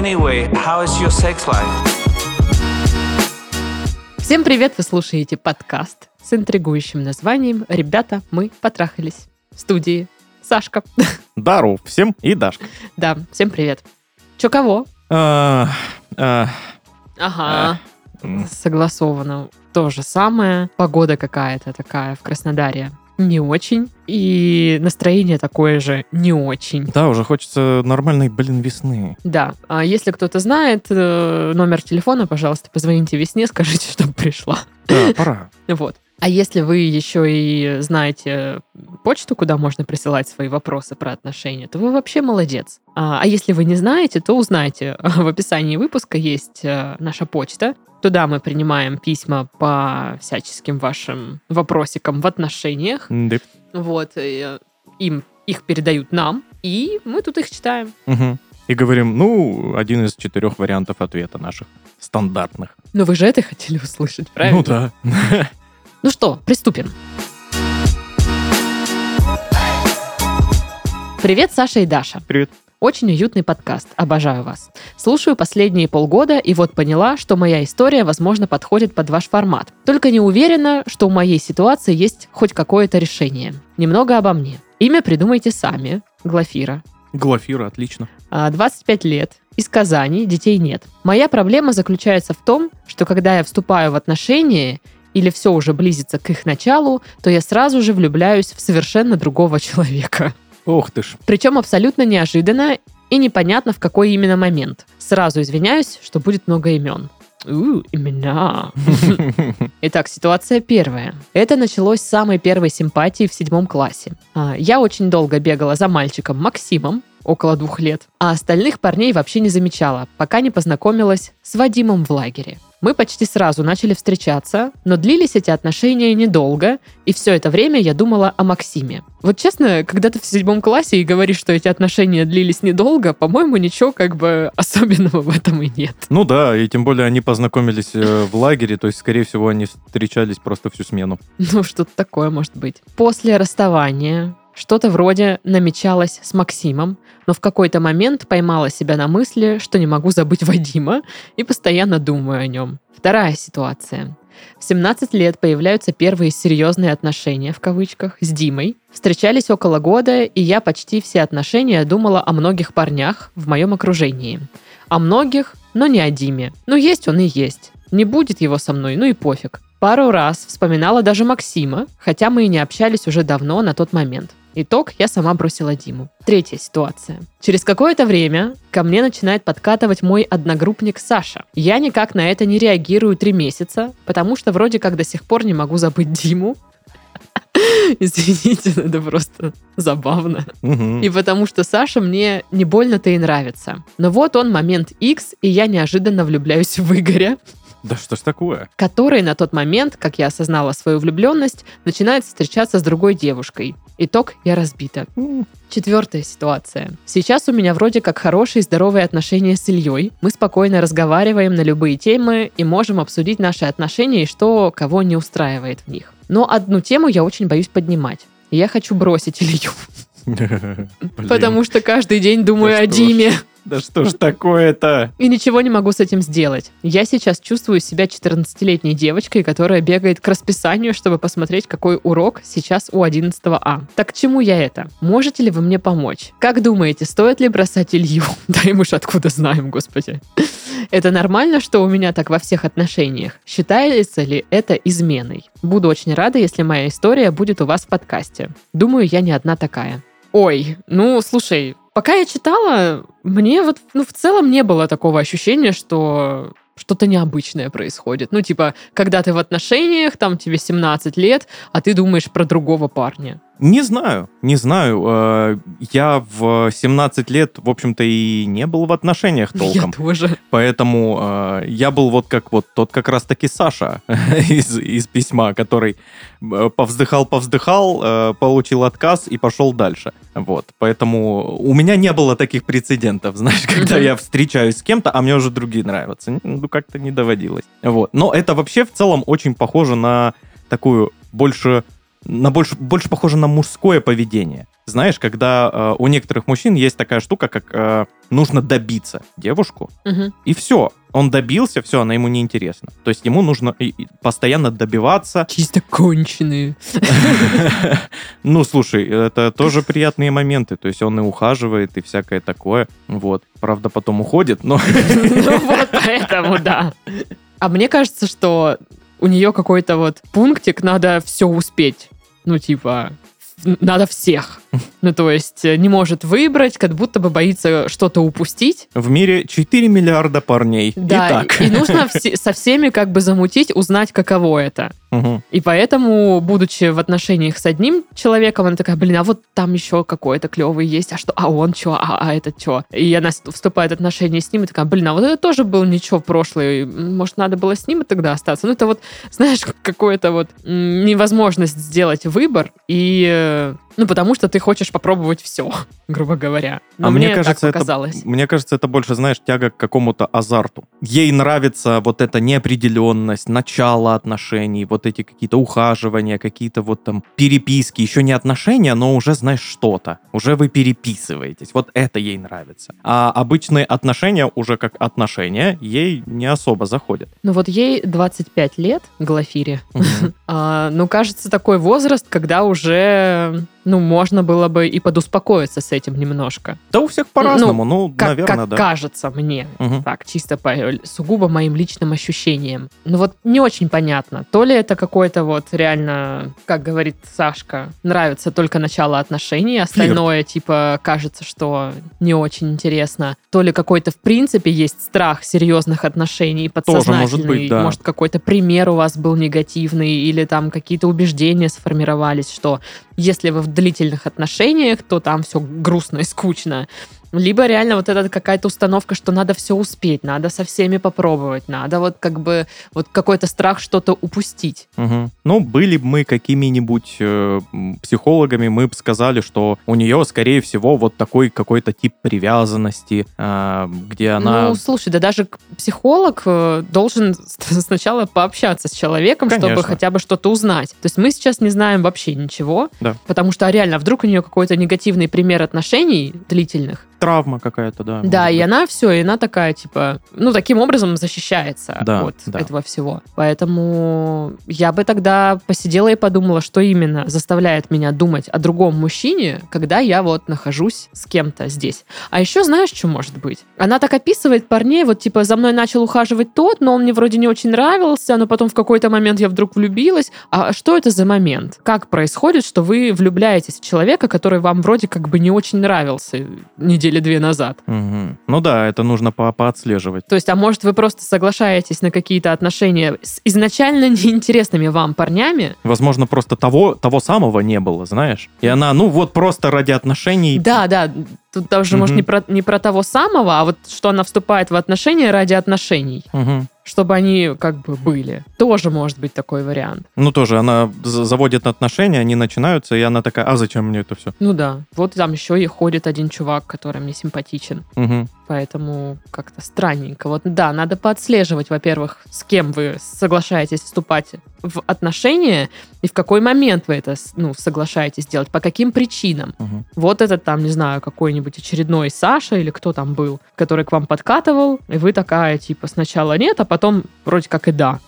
Anyway, how is your sex life? Всем привет! Вы слушаете подкаст с интригующим названием «Ребята, мы потрахались». В студии Сашка. Дару всем и Дашка. Да, всем привет. Чё кого? А, а, Ага, м, согласовано. То же самое. Погода какая-то такая в Краснодаре. Не очень. И настроение такое же не очень. Да, уже хочется нормальной, блин, весны. Да, а если кто-то знает э, номер телефона, пожалуйста, позвоните весне, скажите, чтобы пришла. Да, пора. Вот. А если вы еще и знаете почту, куда можно присылать свои вопросы про отношения, то вы вообще молодец. А, а если вы не знаете, то узнайте. В описании выпуска есть э, наша почта. Туда мы принимаем письма по всяческим вашим вопросикам в отношениях. Да. Вот. э, им их передают нам, и мы тут их читаем. Мгм. И говорим, ну, один из четырех вариантов ответа наших стандартных. Но вы же это хотели услышать, правильно? Ну да. Ну что, приступим. Привет, Саша и Даша. Привет. Очень уютный подкаст. Обожаю вас. Слушаю последние полгода и вот поняла, что моя история, возможно, подходит под ваш формат. Только не уверена, что у моей ситуации есть хоть какое-то решение. Немного обо мне. Имя придумайте сами. Глафира. Глафира, отлично. А, 25 лет. Из Казани, детей нет. Моя проблема заключается в том, что когда я вступаю в отношения или все уже близится к их началу, то я сразу же влюбляюсь в совершенно другого человека. Ох ты ж. Причем абсолютно неожиданно и непонятно в какой именно момент. Сразу извиняюсь, что будет много имен. У, имена. Итак, ситуация первая. Это началось с самой первой симпатии в седьмом классе. А, Я очень долго бегала за мальчиком Максимом, около двух лет, а остальных парней вообще не замечала, пока не познакомилась с Вадимом в лагере. Мы почти сразу начали встречаться, но длились эти отношения недолго, и все это время я думала о Максиме. Вот честно, когда ты в седьмом классе и говоришь, что эти отношения длились недолго, по-моему, ничего как бы особенного в этом и нет. Ну да, и тем более они познакомились э, в лагере, то есть, скорее всего, они встречались просто всю смену. Ну, что-то такое может быть. После расставания что-то вроде намечалось с Максимом, но в какой-то момент поймала себя на мысли, что не могу забыть Вадима и постоянно думаю о нем. Вторая ситуация. В 17 лет появляются первые серьезные отношения, в кавычках, с Димой. Встречались около года, и я почти все отношения думала о многих парнях в моем окружении. О многих, но не о Диме. Ну, есть он и есть. Не будет его со мной, ну и пофиг. Пару раз вспоминала даже Максима, хотя мы и не общались уже давно на тот момент. Итог, я сама бросила Диму. Третья ситуация. Через какое-то время ко мне начинает подкатывать мой одногруппник Саша. Я никак на это не реагирую три месяца, потому что вроде как до сих пор не могу забыть Диму. Извините, это просто забавно. Мгм. И потому что Саша мне не больно-то и нравится. Но вот он момент X, и я неожиданно влюбляюсь в Игоря, Да что ж такое? который на тот момент, как я осознала свою влюбленность, начинает встречаться с другой девушкой. Итог, я разбита. Четвертая ситуация. Сейчас у меня вроде как хорошие здоровые отношения с Ильей. Мы спокойно разговариваем на любые темы и можем обсудить наши отношения и что кого не устраивает в них. Но одну тему я очень боюсь поднимать. Я хочу бросить Илью, потому что каждый день думаю о. Диме. Да что ж такое-то? И ничего не могу с этим сделать. Я сейчас чувствую себя 14-летней девочкой, которая бегает к расписанию, чтобы посмотреть, какой урок сейчас у 11 А. Так к чему я это? Можете ли вы мне помочь? Как думаете, стоит ли бросать Илью? Да и мы ж откуда знаем, господи. Это нормально, что у меня так во всех отношениях? Считается ли это изменой? Буду очень рада, если моя история будет у вас в подкасте. Думаю, я не одна такая. Ой, ну, слушай, пока я читала, мне вот ну, в целом не было такого ощущения, что что-то необычное происходит. Ну, типа, когда ты в отношениях, там тебе 17 лет, а ты думаешь про другого парня. Не знаю, не знаю. Э, Я в 17 лет, в общем-то, и не был в отношениях толком. Я тоже. Поэтому э, я был вот как вот тот как раз-таки Саша из, из письма, который повздыхал-повздыхал, э, получил отказ и пошел дальше. Вот. Поэтому у меня не было таких прецедентов, знаешь, когда я встречаюсь с кем-то, а мне уже другие нравятся. Ну, как-то не доводилось. Вот. Но это вообще в целом очень похоже на такую больше на больше, больше похоже на мужское поведение. знаешь, когда э, у некоторых мужчин есть такая штука, как э, нужно добиться девушку, Мгм. и все. Он добился, все, она ему не интересна. То есть ему нужно и- и постоянно добиваться. Чисто конченые. Ну, слушай, это тоже приятные моменты. То есть он и ухаживает, и всякое такое. Вот. Правда, потом уходит, но... Ну вот поэтому, да. А мне кажется, что у нее какой-то вот пунктик, надо все успеть. Ну, типа, надо всех. Ну, то есть э, не может выбрать, как будто бы боится что-то упустить. В мире 4 миллиарда парней. Да, Итак. и нужно все- со всеми как бы замутить, узнать, каково это. Мгм. И поэтому, будучи в отношениях с одним человеком, она такая, блин, а вот там еще какой-то клевый есть, а что, а он что, а, а этот что? И она вступает в отношения с ним и такая, блин, а вот это тоже был ничего в прошлое, может, надо было с ним и тогда остаться? Ну, это вот, знаешь, какое-то вот невозможность сделать выбор, и, э, ну, потому что ты хочешь попробовать все, грубо говоря. Но А мне так кажется, это- показалось. Мне кажется, это больше, знаешь, тяга к какому-то азарту. Ей нравится вот эта неопределенность, начало отношений, вот эти какие-то ухаживания, какие-то вот там переписки. Еще не отношения, но уже, знаешь, что-то. Уже вы переписываетесь. Вот это ей нравится. А обычные отношения уже как отношения ей не особо заходят. Ну, вот ей 25 лет, Глафире. А, ну, кажется, такой возраст, когда уже, ну, можно было бы и подуспокоиться с этим немножко. Да у всех по-разному, ну, Как, наверное, как да. кажется мне. Мгм. Так, чисто по сугубо моим личным ощущениям. Ну вот не очень понятно. То ли это какой-то вот реально, как говорит Сашка, нравится только начало отношений, остальное типа кажется, что не очень интересно. То ли какой-то в принципе есть страх серьезных отношений, подсознательный. может быть, да. Может какой-то пример у вас был негативный или там какие-то убеждения сформировались, что если вы в длительных отношениях, то там все грустно и скучно. Либо реально вот эта какая-то установка, что надо все успеть, надо со всеми попробовать, надо вот как бы вот какой-то страх что-то упустить. Мгм. Ну, были бы мы какими-нибудь э, психологами, мы бы сказали, что у нее, скорее всего, вот такой какой-то тип привязанности, а, где она... Ну, слушай, да даже психолог э, должен сначала пообщаться с человеком, чтобы Конечно. хотя бы что-то узнать. То есть мы сейчас не знаем вообще ничего, Да. потому что а реально, вдруг у нее какой-то негативный пример отношений длительных, Травма какая-то, да. Да, и быть. она все, и она такая, типа, ну, таким образом защищается Да, от да. этого всего. Поэтому я бы тогда посидела и подумала, что именно заставляет меня думать о другом мужчине, когда я вот нахожусь с кем-то здесь. А еще знаешь, что может быть? Она так описывает парней, вот типа за мной начал ухаживать тот, но он мне вроде не очень нравился, но потом в какой-то момент я вдруг влюбилась. А что это за момент? Как происходит, что вы влюбляетесь в человека, который вам вроде как бы не очень нравился недели две назад? Мгм. Ну да, это нужно по поотслеживать. То есть, а может, вы просто соглашаетесь на какие-то отношения с изначально неинтересными вам парнями? Возможно, просто того, того самого не было, знаешь? И она, ну вот просто ради отношений... Да, да. Тут даже, может, Мгм. не про, не про того самого, а вот что она вступает в отношения ради отношений, Мгм. чтобы они как бы были. Тоже может быть такой вариант. Ну тоже, она за- заводит отношения, они начинаются, и она такая, а зачем мне это все? Ну да. Вот там еще и ходит один чувак, который мне симпатичен. Поэтому как-то странненько. Вот да, надо поотслеживать, во-первых, с кем вы соглашаетесь вступать в отношения и в какой момент вы это ну, соглашаетесь делать, по каким причинам. Вот этот там, не знаю, какой-нибудь очередной Саша или кто там был, который к вам подкатывал, и вы такая, типа, сначала нет, а потом вроде как и да.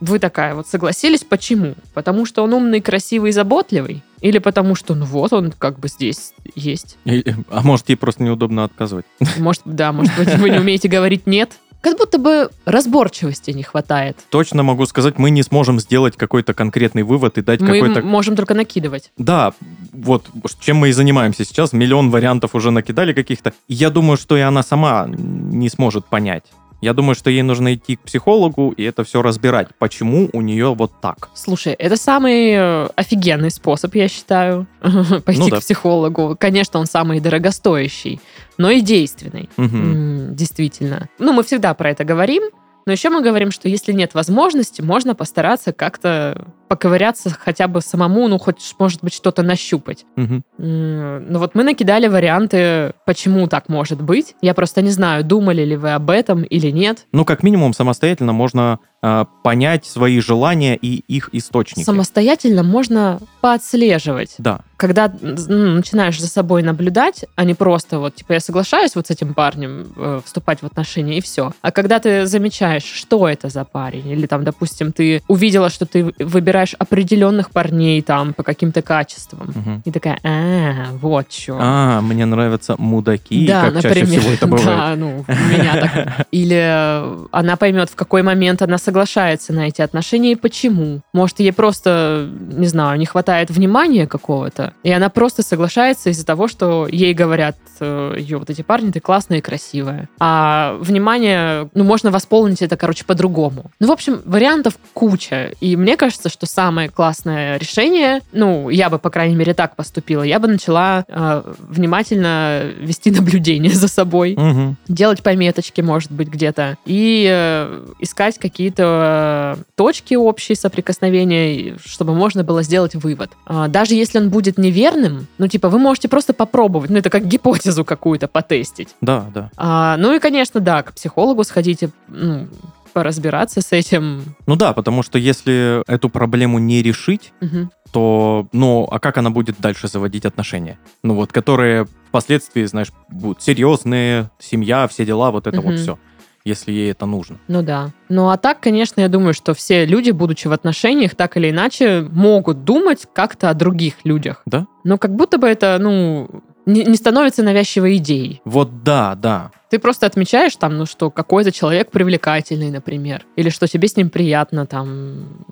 Э, Вы такая вот согласились, почему? Потому что он умный, красивый, заботливый? Или потому что, ну вот, он как бы здесь есть? А может, ей просто неудобно отказывать. Может, да, может быть, вы не умеете говорить «нет». Как будто бы разборчивости не хватает. Точно могу сказать, мы не сможем сделать какой-то конкретный вывод и дать Мы какой-то... м- можем только накидывать. Да, вот чем мы и занимаемся сейчас. Миллион вариантов уже накидали каких-то. Я думаю, что и она сама не сможет понять. Я думаю, что ей нужно идти к психологу и это все разбирать. Почему у нее вот так? Слушай, это самый э, офигенный способ, я считаю, пойти Ну к да. психологу. Конечно, он самый дорогостоящий, но и действенный. М, Действительно. Ну, мы всегда про это говорим, но еще мы говорим, что если нет возможности, можно постараться как-то поковыряться хотя бы самому, ну, хоть, может быть, что-то нащупать. М, Ну вот мы накидали варианты, почему так может быть. Я просто не знаю, думали ли вы об этом или нет. Ну, как минимум, самостоятельно можно а, понять свои желания и их источники. Самостоятельно можно поотслеживать. Да, когда ну, начинаешь за собой наблюдать, а не просто вот, типа, я соглашаюсь вот с этим парнем э, вступать в отношения, и все. А когда ты замечаешь, что это за парень, или там, допустим, ты увидела, что ты выбираешь определенных парней там по каким-то качествам, Мгм. и такая, а, вот что. А, мне нравятся мудаки, да, как например, чаще всего это бывает. да, ну, у меня так. Или э, она поймет, в какой момент она соглашается на эти отношения и почему. Может, ей просто, не знаю, не хватает внимания какого-то, и она просто соглашается из-за того, что ей говорят э, ее вот эти парни, ты классная и красивая. А внимание, ну, можно восполнить это, короче, по-другому. Ну, в общем, вариантов куча. И мне кажется, что самое классное решение, ну, я бы, по крайней мере, так поступила, я бы начала э, внимательно вести наблюдение за собой Мгм. делать пометочки, может быть, где-то, и э, искать какие-то э, точки общие соприкосновения, чтобы можно было сделать вывод. А, даже если он будет неверным, ну, типа, вы можете просто попробовать, ну, это как гипотезу какую-то потестить. Да, да. А, ну, и, конечно, да, к психологу сходите, ну, поразбираться с этим. Ну да, потому что если эту проблему не решить, Мгм. то, ну, а как она будет дальше заводить отношения? Ну вот, которые впоследствии, знаешь, будут серьезные, семья, все дела, вот это Мгм. вот все, если ей это нужно. Ну да. Ну а так, конечно, я думаю, что все люди, будучи в отношениях, так или иначе, могут думать как-то о других людях. Да? Но как будто бы это, ну, не, не становится навязчивой идеей. Вот да, да. Ты просто отмечаешь там, ну, что какой-то человек привлекательный, например, или что тебе с ним приятно там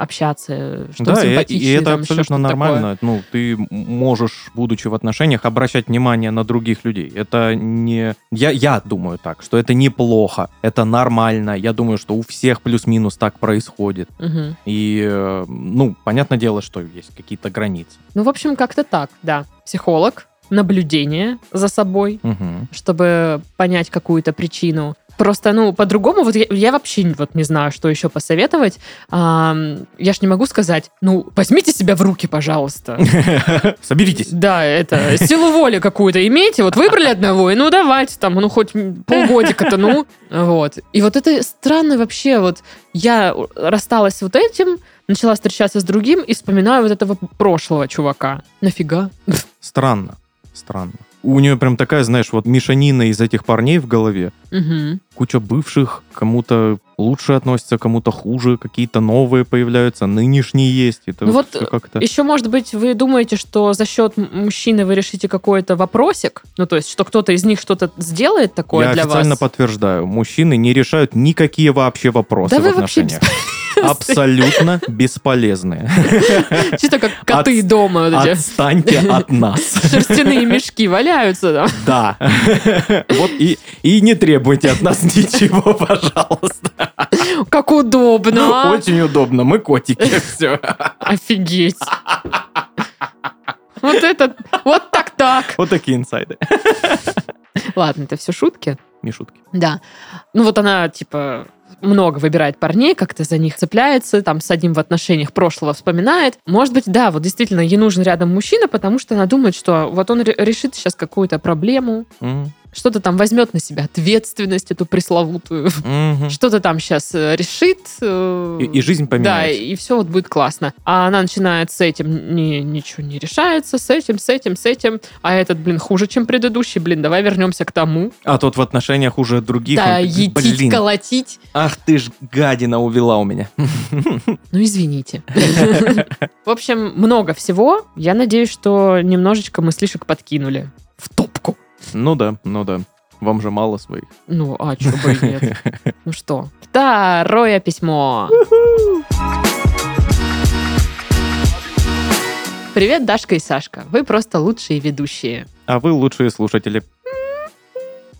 общаться, что он да, и, симпатичный. и это там, абсолютно что-то такое. нормально. Ну, ты можешь, будучи в отношениях, обращать внимание на других людей. Это не... Я, я думаю так, что это неплохо, это нормально. Я думаю, что у всех плюс-минус так происходит. Мгм. И, э, ну, понятное дело, что есть какие-то границы. Ну, в общем, как-то так, да. Психолог, наблюдение за собой, Мгм. чтобы понять какую-то причину. Просто, ну, по-другому, вот я, я вообще вот не знаю, что еще посоветовать. Ам, я ж не могу сказать, ну, возьмите себя в руки, пожалуйста. Соберитесь. Да, это, силу воли какую-то имейте, вот выбрали одного, и ну давайте там, ну хоть полгодика-то, ну, вот. И вот это странно вообще, вот я рассталась с вот этим, начала встречаться с другим и вспоминаю вот этого прошлого чувака. Нафига? Странно. Странно. У нее прям такая, знаешь, вот мешанина из этих парней в голове. Мгм. Куча бывших, кому-то лучше относятся, кому-то хуже, какие-то новые появляются, нынешние есть. Это Ну вот как-то... Еще, может быть, вы думаете, что за счет мужчины вы решите какой-то вопросик? Ну, то есть, что кто-то из них что-то сделает такое Я для официально вас? подтверждаю, мужчины не решают никакие вообще вопросы Да в вы вообще отношениях. Абсолютно бесполезные. Чисто как коты От- дома. вот эти Отстаньте от нас. Шерстяные мешки валяются там. Да. Вот и, и не требуйте от нас ничего, пожалуйста. Как удобно. Очень удобно, мы котики, все. Офигеть. Вот это, вот так-так. Вот такие инсайды. Ладно, это все шутки. Не шутки. Да. Ну вот она, типа, много выбирает парней, как-то за них цепляется, там с одним в отношениях прошлого вспоминает. Может быть, да, вот действительно ей нужен рядом мужчина, потому что она думает, что вот он ре- решит сейчас какую-то проблему, Мгм. Что-то там возьмет на себя ответственность эту пресловутую, Мгм. что-то там сейчас решит. э, И, и жизнь Да, поменяется. и все вот будет классно. А она начинает с этим, не, ничего не решается, с этим, с этим, с этим. А этот, блин, хуже, чем предыдущий. Блин, давай вернемся к тому. А тот в отношениях уже других. да, он, етить, блин, колотить. ах ты ж гадина увела у меня. Ну, извините. В общем, много всего. Я надеюсь, что немножечко мыслишек подкинули в топку. Ну да, ну да. Вам же мало своих. Ну, а чё бы и нет. Ну что, второе письмо. Привет, Дашка и Сашка. Вы просто лучшие ведущие. А вы лучшие слушатели.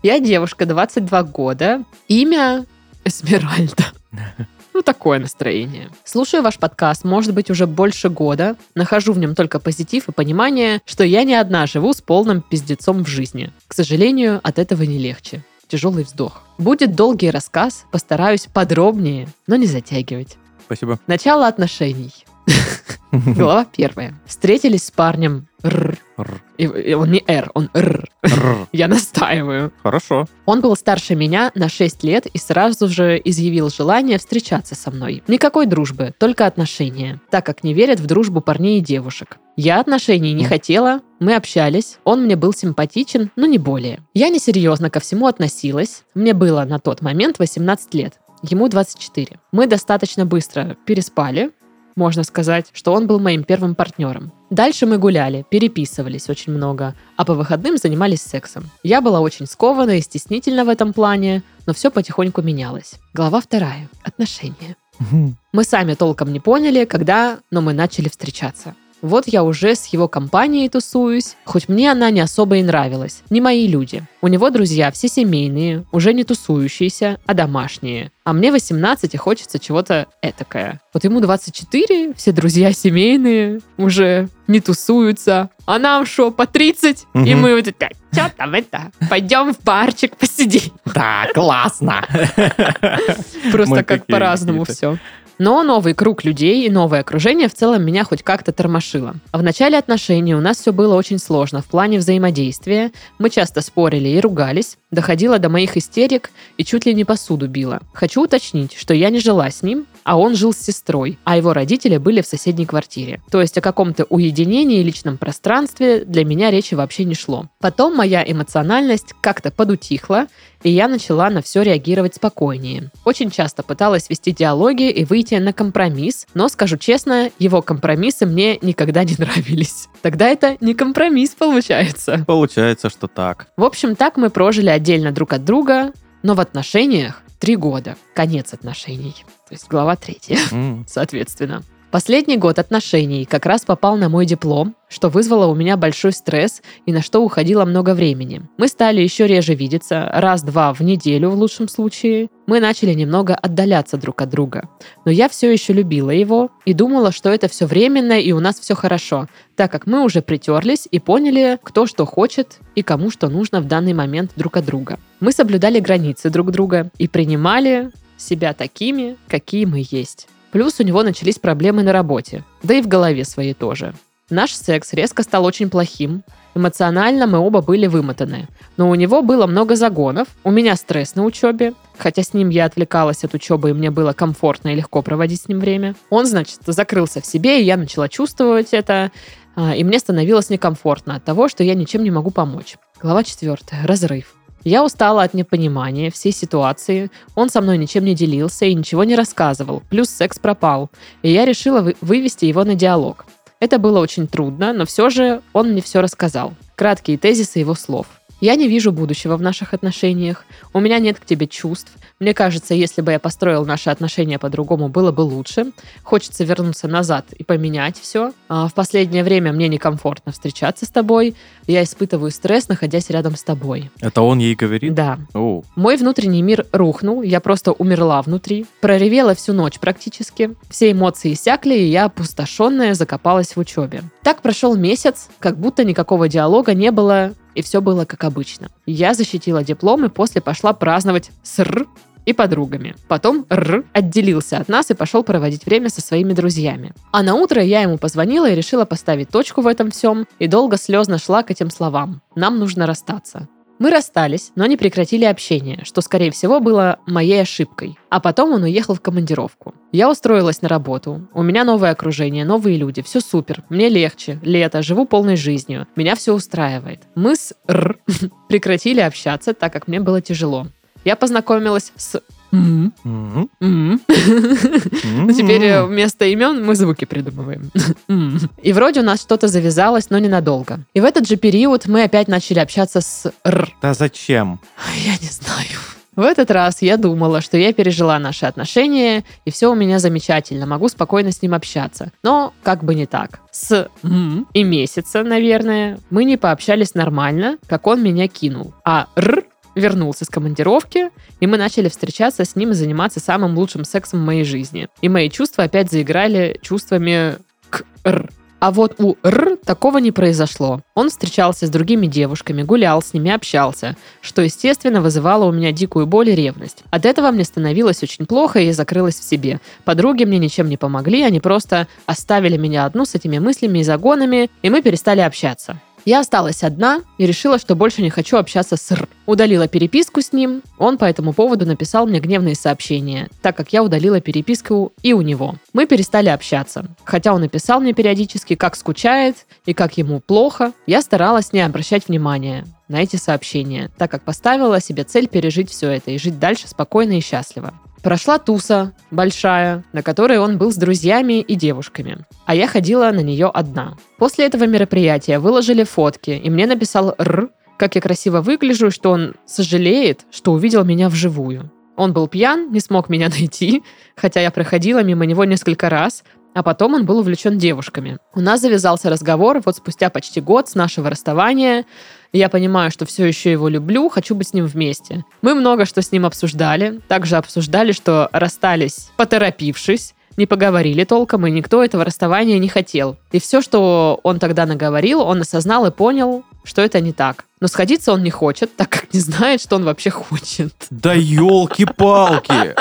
Я девушка, 22 года. Имя Эсмеральда. Ну, такое настроение. Слушаю ваш подкаст, может быть, уже больше года. Нахожу в нем только позитив и понимание, что я не одна живу с полным пиздецом в жизни. К сожалению, от этого не легче. Тяжелый вздох. Будет долгий рассказ, постараюсь подробнее, но не затягивать. Спасибо. Начало отношений. Глава первая. Встретились с парнем р. И, и он не р, он. Р. Я настаиваю. Хорошо. Он был старше меня на 6 лет и сразу же изъявил желание встречаться со мной. Никакой дружбы, только отношения, так как не верят в дружбу парней и девушек. Я отношений не хотела, мы общались, он мне был симпатичен, но не более. Я несерьезно ко всему относилась. Мне было на тот момент 18 лет, ему 24. Мы достаточно быстро переспали, можно сказать, что он был моим первым партнером. Дальше мы гуляли, переписывались очень много, а по выходным занимались сексом. Я была очень скована и стеснительна в этом плане, но все потихоньку менялось. Глава вторая. Отношения. Мы сами толком не поняли, когда, но мы начали встречаться. Вот я уже с его компанией тусуюсь, хоть мне она не особо и нравилась. Не мои люди. У него друзья все семейные, уже не тусующиеся, а домашние. А мне 18 и хочется чего-то этакое. Вот ему 24, все друзья семейные, уже не тусуются. А нам что, по 30? И Мгм. мы вот это, что там это? Пойдем в барчик посидим. Да, классно. Просто как по-разному все. Но новый круг людей и новое окружение в целом меня хоть как-то тормошило. В начале отношений у нас все было очень сложно в плане взаимодействия. Мы часто спорили и ругались. Доходило до моих истерик и чуть ли не посуду била. Хочу уточнить, что я не жила с ним, а он жил с сестрой, а его родители были в соседней квартире. То есть о каком-то уединении и личном пространстве для меня речи вообще не шло. Потом моя эмоциональность как-то подутихла, и я начала на все реагировать спокойнее. Очень часто пыталась вести диалоги и выйти на компромисс, но, скажу честно, его компромиссы мне никогда не нравились. Тогда это не компромисс получается. Получается, что так. В общем, так мы прожили отдельно друг от друга, но в отношениях три года. Конец отношений. То есть глава третья М. соответственно. Последний год отношений как раз попал на мой диплом, что вызвало у меня большой стресс и на что уходило много времени. Мы стали еще реже видеться, раз-два в неделю в лучшем случае. Мы начали немного отдаляться друг от друга. Но я все еще любила его и думала, что это все временно и у нас все хорошо, так как мы уже притерлись и поняли, кто что хочет и кому что нужно в данный момент друг от друга. Мы соблюдали границы друг друга и принимали себя такими, какие мы есть. Плюс у него начались проблемы на работе, да и в голове своей тоже. Наш секс резко стал очень плохим. Эмоционально мы оба были вымотаны. Но у него было много загонов, у меня стресс на учебе, хотя с ним я отвлекалась от учебы, и мне было комфортно и легко проводить с ним время. Он, значит, закрылся в себе, и я начала чувствовать это, а, и мне становилось некомфортно от того, что я ничем не могу помочь. Глава четвертая. Разрыв. Я устала от непонимания всей ситуации. Он со мной ничем не делился и ничего не рассказывал. Плюс секс пропал. И я решила вы- вывести его на диалог. Это было очень трудно, но все же он мне все рассказал. Краткие тезисы его слов. Я не вижу будущего в наших отношениях. У меня нет к тебе чувств. Мне кажется, если бы я построил наши отношения по-другому, было бы лучше. Хочется вернуться назад и поменять все. в последнее время мне некомфортно встречаться с тобой. Я испытываю стресс, находясь рядом с тобой. Это он ей говорит? Да. О, Мой внутренний мир рухнул, я просто умерла внутри. Проревела всю ночь практически. Все эмоции иссякли, и я опустошенная закопалась в учебе. Так прошел месяц, как будто никакого диалога не было, и все было как обычно. Я защитила диплом и после пошла праздновать с Р и подругами. Потом Р отделился от нас и пошел проводить время со своими друзьями. А на утро я ему позвонила и решила поставить точку в этом всем, и долго слезно шла к этим словам. Нам нужно расстаться. Мы расстались, но не прекратили общение, что, скорее всего, было моей ошибкой. А потом он уехал в командировку. Я устроилась на работу. У меня новое окружение, новые люди. Все супер. Мне легче. Лето. Живу полной жизнью. Меня все устраивает. Мы с Р прекратили общаться, так как мне было тяжело. Я познакомилась с теперь э, вместо имен мы звуки придумываем. И вроде у нас что-то завязалось, но ненадолго. И в этот же период мы опять начали общаться с Р. Да зачем? Я не знаю. В этот раз я думала, что я пережила наши отношения, и все у меня замечательно, могу спокойно с ним общаться. Но как бы не так. С и месяца, наверное, мы не пообщались нормально, как он меня кинул. А Р вернулся с командировки, и мы начали встречаться с ним и заниматься самым лучшим сексом в моей жизни. И мои чувства опять заиграли чувствами к Р. А вот у Р такого не произошло. Он встречался с другими девушками, гулял с ними, общался, что, естественно, вызывало у меня дикую боль и ревность. От этого мне становилось очень плохо, и я закрылась в себе. Подруги мне ничем не помогли, они просто оставили меня одну с этими мыслями и загонами, и мы перестали общаться. Я осталась одна и решила, что больше не хочу общаться с Р. Удалила переписку с ним. Он по этому поводу написал мне гневные сообщения, так как я удалила переписку и у него. Мы перестали общаться. Хотя он написал мне периодически, как скучает и как ему плохо, я старалась не обращать внимания на эти сообщения, так как поставила себе цель пережить все это и жить дальше спокойно и счастливо. Прошла туса большая, на которой он был с друзьями и девушками, а я ходила на нее одна. После этого мероприятия выложили фотки, и мне написал Р, как я красиво выгляжу, что он сожалеет, что увидел меня вживую. Он был пьян, не смог меня найти, хотя я проходила мимо него несколько раз, а потом он был увлечен девушками. У нас завязался разговор вот спустя почти год с нашего расставания. Я понимаю, что все еще его люблю, хочу быть с ним вместе. Мы много что с ним обсуждали. Также обсуждали, что расстались, поторопившись, не поговорили толком, и никто этого расставания не хотел. И все, что он тогда наговорил, он осознал и понял, что это не так. Но сходиться он не хочет, так как не знает, что он вообще хочет. Да елки-палки!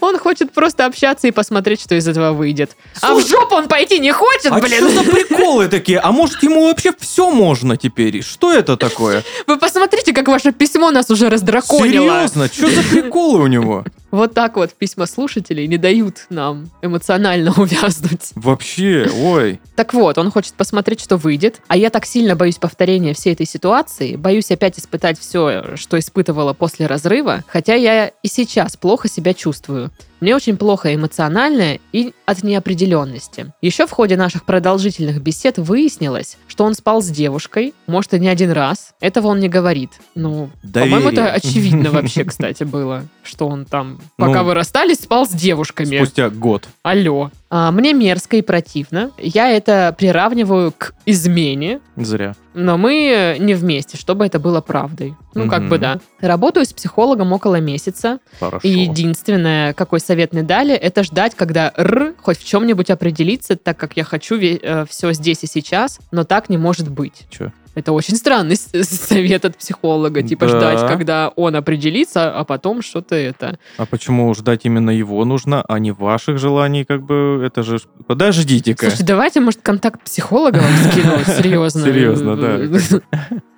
Он хочет просто общаться и посмотреть, что из этого выйдет. А в жопу он пойти не хочет, А блин! что за приколы такие? А может ему вообще все можно теперь? Что это такое? Вы посмотрите, как ваше письмо нас уже раздраконило. Серьезно? Что за приколы у него? Вот так вот письма слушателей не дают нам эмоционально увязнуть. Вообще, ой. Так вот, он хочет посмотреть, что выйдет, а я так сильно боюсь повторения всей этой ситуации, боюсь опять испытать все, что испытывала после разрыва, хотя я и сейчас плохо себя чувствую. Uhum. Мне очень плохо эмоционально и от неопределенности. Еще в ходе наших продолжительных бесед выяснилось, что он спал с девушкой, может и не один раз. Этого он не говорит. Ну, по-моему, это очевидно вообще, кстати, было, что он там, пока Ну, вы расстались, спал с девушками. Спустя год. Алло. А, мне мерзко и противно. Я это приравниваю к измене, Зря. но мы не вместе, чтобы это было правдой. Ну, как Мгм. бы да. Работаю с психологом около месяца. Хорошо. И единственное, какой совет мне дали, это ждать, когда Р хоть в чем-нибудь определится, так как я хочу все здесь и сейчас, но так не может быть. Чё? Это очень странный с- совет от психолога, типа Да. ждать, когда он определится, а потом что-то это. А почему ждать именно его нужно, а не ваших желаний? Как бы это же... Подождите-ка. Слушайте, давайте, может, контакт психолога вам скину, серьезно. Серьезно, да.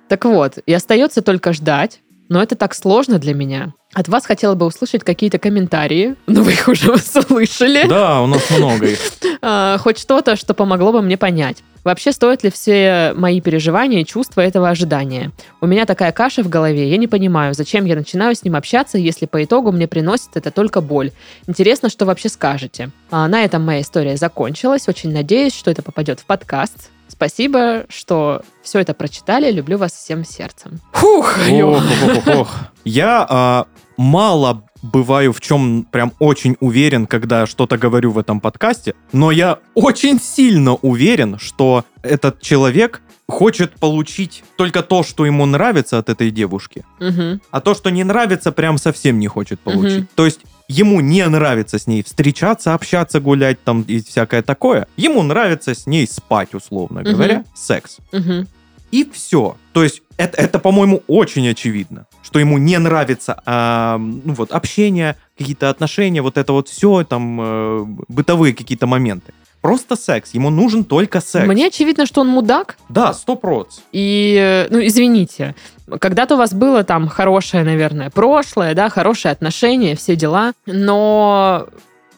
Так вот, и остается только ждать, но это так сложно для меня. От вас хотела бы услышать какие-то комментарии, но вы их уже услышали. Да, у нас много их. А, Хоть что-то, что помогло бы мне понять. Вообще, стоят ли все мои переживания и чувства этого ожидания? У меня такая каша в голове, я не понимаю, зачем я начинаю с ним общаться, если по итогу мне приносит это только боль. Интересно, что вообще скажете. А, На этом моя история закончилась. Очень надеюсь, что это попадет в подкаст. Спасибо, что все это прочитали. Люблю вас всем сердцем. Фух, ё. Ох, ох, ох, ох. Я а, мало бываю в чем прям очень уверен, когда что-то говорю в этом подкасте, но я очень сильно уверен, что этот человек хочет получить только то, что ему нравится от этой девушки, Мгм. а то, что не нравится, прям совсем не хочет получить. Мгм. То есть ему не нравится с ней встречаться, общаться, гулять там и всякое такое. Ему нравится с ней спать, условно говоря, секс. Мгм. И все. То есть это, это, по-моему, очень очевидно, что ему не нравится а, ну вот, общение, какие-то отношения, вот это вот все, там, э, бытовые какие-то моменты. Просто секс. Ему нужен только секс. Мне очевидно, что он мудак, Да, сто проц. И, э, ну, извините, когда-то у вас было там хорошее, наверное, прошлое, да, хорошие отношения, все дела, но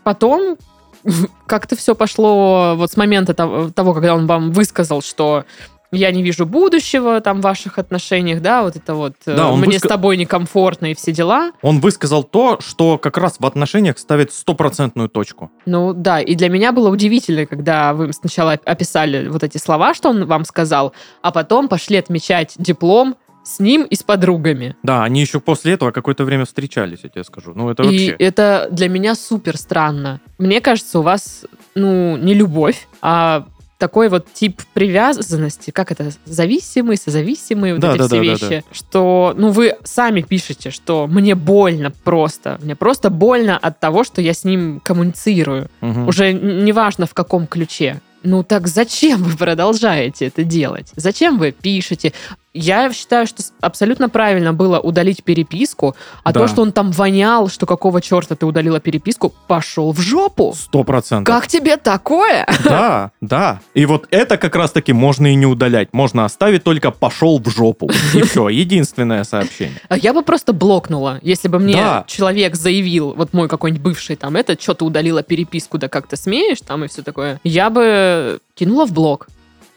потом как-то все пошло вот с момента того, того, когда он вам высказал, что я не вижу будущего там в ваших отношениях, да, вот это вот э, Да, он мне выска- с тобой некомфортно и все дела. Он высказал то, что как раз в отношениях ставит стопроцентную точку. Ну да, и для меня было удивительно, когда вы сначала описали вот эти слова, что он вам сказал, а потом пошли отмечать диплом с ним и с подругами. Да, они еще после этого какое-то время встречались, я тебе скажу. Ну, это И вообще... это для меня супер странно. Мне кажется, у вас, ну, не любовь, а такой вот тип привязанности, как это, зависимый, созависимый, вот Да, эти да, все да, да, вещи, что, ну, вы сами пишете, что мне больно просто, мне просто больно от того, что я с ним коммуницирую. Мгм. Уже неважно в каком ключе. Ну так зачем вы продолжаете это делать? Зачем вы пишете? Я считаю, что абсолютно правильно было удалить переписку, а Да. то, что он там вонял, что какого черта ты удалила переписку, пошел в жопу. Сто процентов. Как тебе такое? Да, да. И вот это как раз-таки можно и не удалять. Можно оставить только «пошел в жопу». И все, единственное сообщение. Я бы просто блокнула, если бы мне Да. человек заявил, вот мой какой-нибудь бывший там, это, что ты удалила переписку, да как ты смеешь, там и все такое. Я бы кинула в блок.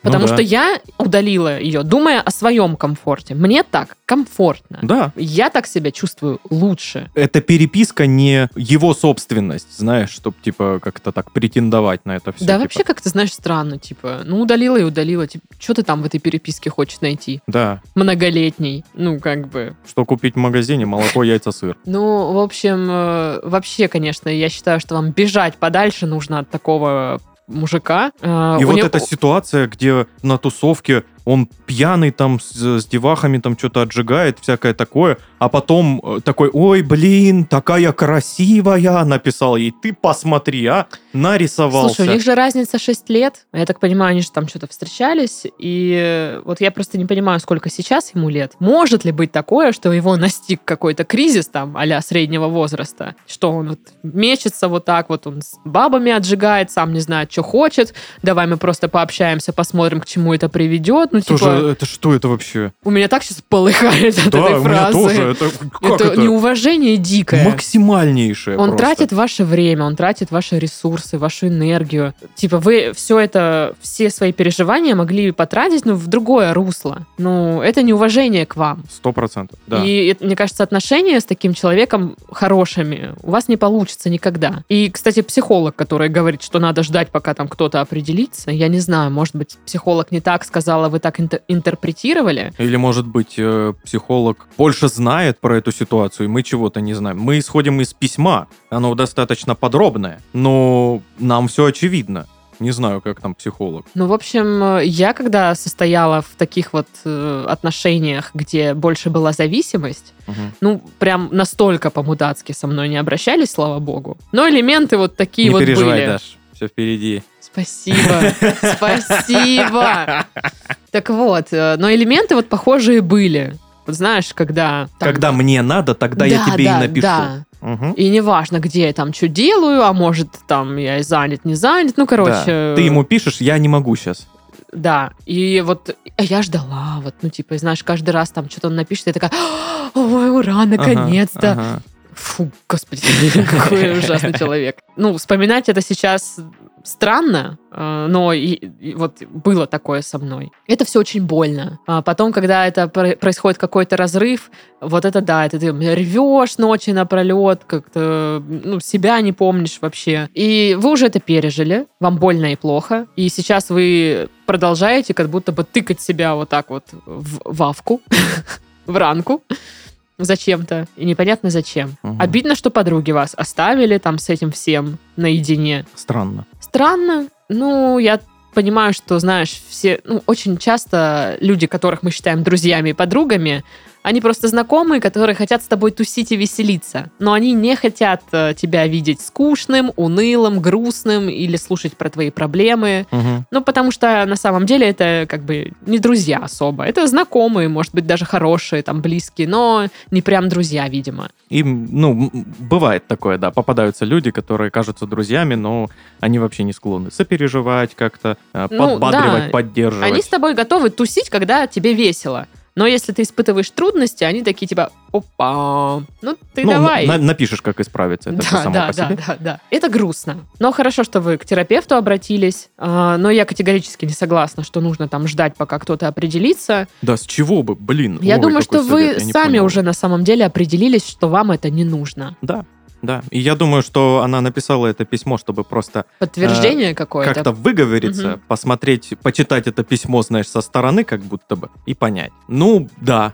Ну Потому да. что я удалила ее, думая о своем комфорте. Мне так комфортно. Да. Я так себя чувствую лучше. Эта переписка не его собственность, знаешь, чтобы, типа, как-то так претендовать на это все. да, вообще как-то, знаешь, странно, типа, ну, удалила и удалила. Типа, что ты там в этой переписке хочешь найти? Да. Многолетний. Ну, как бы. Что купить в магазине? Молоко, яйца, сыр. Ну, в общем, э, вообще, конечно, я считаю, что вам бежать подальше нужно от такого мужика. Э, И вот него- эта ситуация, где на тусовке он пьяный там с, с девахами там что-то отжигает, всякое такое, а потом э, такой, ой, блин, такая красивая, написал ей, ты посмотри, а, нарисовался. Слушай, у них же разница 6 лет. Я так понимаю, они же там что-то встречались. И э, вот я просто не понимаю, сколько сейчас ему лет. Может ли быть такое, что его настиг какой-то кризис там а среднего возраста? Что он вот мечется вот так вот, он с бабами отжигает, сам не знает, что хочет. Давай мы просто пообщаемся, посмотрим, к чему это приведет. Ну, типа, Тоже, это что это вообще? у меня так сейчас полыхает от да, этой у меня фразы. тоже. Это, как это, это? неуважение дикое. Максимальнейшее Он просто. тратит ваше время, он тратит ваши ресурсы, вашу энергию. Типа вы все это, все свои переживания могли потратить, ну, в другое русло. Ну, это неуважение к вам. Сто процентов, да. И мне кажется, отношения с таким человеком хорошими у вас не получится никогда. И, кстати, психолог, который говорит, что надо ждать, пока там кто-то определится, я не знаю, может быть, психолог не так сказал, а вы так интер- интерпретировали. Или, может быть, э, психолог больше знает про эту ситуацию, и мы чего-то не знаем. Мы исходим из письма, оно достаточно подробное, но нам все очевидно. Не знаю, как там психолог. Ну, в общем, я когда состояла в таких вот э, отношениях, где больше была зависимость, Мгм. ну, прям настолько по-мудацки со мной не обращались, слава богу. Но элементы вот такие не вот переживай, были. Даш, все впереди. Спасибо, спасибо. Так вот, э, но элементы вот похожие были. Вот знаешь, когда... там- Когда мне надо, тогда я Да, тебе да, и напишу. да. Мгм. И неважно, где я там что делаю, а может, там я и занят, не занят. Ну, короче... Да. Ты ему пишешь, я не могу сейчас. Да, и вот а я ждала, вот, ну, типа, знаешь, каждый раз там что-то он напишет, и я такая, ой, ура, наконец-то. Фу, господи, какой ужасный человек. Ну, вспоминать это сейчас странно, э, но и- и вот было такое со мной. Это все очень больно. А потом, когда это про- происходит какой-то разрыв, вот это да, это ты ревешь ночи напролет, как-то ну, себя не помнишь вообще. И вы уже это пережили, вам больно и плохо, и сейчас вы продолжаете как будто бы тыкать себя вот так вот в вавку, в ранку, зачем-то, и непонятно зачем. Мгм. Обидно, что подруги вас оставили там с этим всем наедине. Странно. Странно. Ну, я понимаю, что, знаешь, все, ну, очень часто люди, которых мы считаем друзьями и подругами, они просто знакомые, которые хотят с тобой тусить и веселиться. Но они не хотят э, тебя видеть скучным, унылым, грустным или слушать про твои проблемы. Мгм. Ну, потому что на самом деле это как бы не друзья особо. Это знакомые, может быть, даже хорошие, там, близкие, но не прям друзья, видимо. Им, ну, бывает такое, да, попадаются люди, которые кажутся друзьями, но они вообще не склонны сопереживать как-то, э, Ну, подбадривать, да. поддерживать. Они с тобой готовы тусить, когда тебе весело. Но если ты испытываешь трудности, они такие типа, опа, ну ты Ну, давай. на- напишешь, как исправиться, это да, само да, по себе. да, да. Это грустно. Но хорошо, что вы к терапевту обратились. А, Но я категорически не согласна, что нужно там ждать, пока кто-то определится. Да, с чего бы, блин. Я ой, думаю, что вы совет, сами понял. уже на самом деле определились, что вам это не нужно. Да, да. И я думаю, что она написала это письмо, чтобы просто Подтверждение какое-то. как-то выговориться, Мгм. посмотреть, почитать это письмо, знаешь, со стороны, как будто бы, и понять. Ну, да.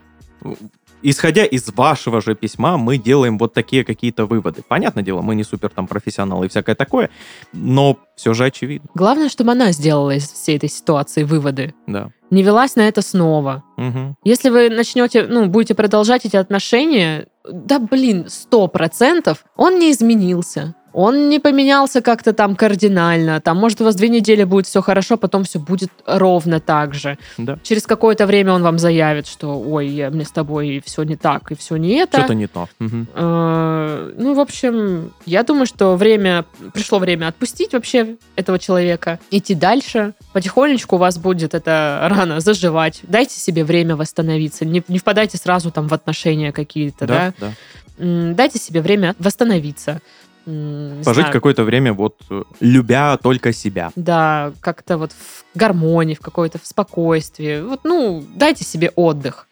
Исходя из вашего же письма, мы делаем вот такие какие-то выводы. Понятное дело, мы не супер там профессионалы и всякое такое, но все же очевидно, Главное, чтобы она сделала из всей этой ситуации выводы. да. Не велась на это снова. Мгм. Если вы начнете, ну, будете продолжать эти отношения, да, блин, сто процентов он не изменился. Он не поменялся как-то там кардинально. Там, может, у вас две недели будет все хорошо, потом все будет ровно так же. Да. Через какое-то время он вам заявит, что ой, я- мне с тобой все не так и все не это. Что-то не то. Э, Ну, в общем, я думаю, что время пришло время отпустить вообще этого человека, идти дальше. Потихонечку у вас будет эта рана заживать. Дайте себе время восстановиться. Не, не впадайте сразу там в отношения какие-то, да? Да, да. Дайте себе время восстановиться. М, не Пожить знаю, какое-то время вот э, любя только себя. Да, как-то вот в гармонии, в какой-то в спокойствии. Вот, ну, дайте себе отдых.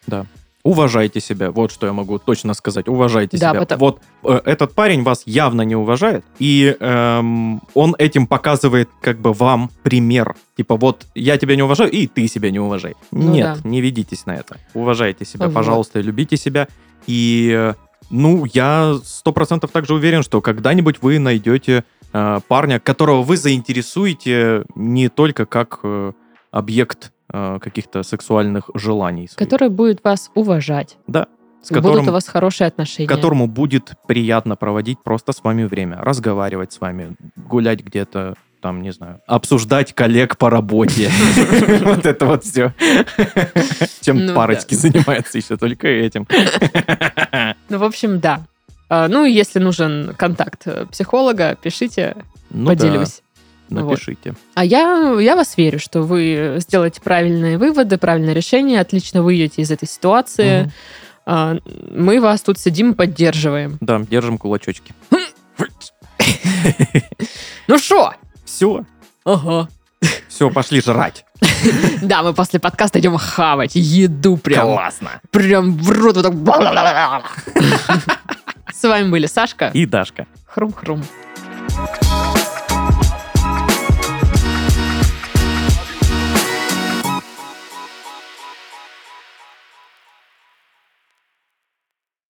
Уважайте себя. Вот что я могу точно сказать. Уважайте Да, себя. потом- Вот э, этот парень вас явно не уважает, и эм, он этим показывает как бы вам пример. Типа вот я тебя не уважаю, и ты себя не уважай. Ну Нет, да. не ведитесь на это. Уважайте себя, Вот. пожалуйста, любите себя. И э, ну, я сто процентов также уверен, что когда-нибудь вы найдете э, парня, которого вы заинтересуете не только как э, объект э, каких-то сексуальных желаний. своих. Который будет вас уважать. Да. С Будут которым, у вас хорошие отношения. которому будет приятно проводить просто с вами время, разговаривать с вами, гулять где-то, там, не знаю, обсуждать коллег по работе. Вот это вот все. Чем Ну парочки занимаются еще только этим. Ну, в общем, да. А, Ну, если нужен контакт э, психолога, пишите, Ну поделюсь. Вот. напишите. А я, я вас верю, что вы сделаете правильные выводы, правильное решение, отлично выйдете из этой ситуации. Мгм. А, Мы вас тут сидим и поддерживаем. Да, держим кулачочки. Ну что? Все, Ага. все, пошли жрать. Да, мы после подкаста идем хавать еду прям. Классно. Прям в рот вот так. С вами были Сашка. И Дашка. Хрум-хрум.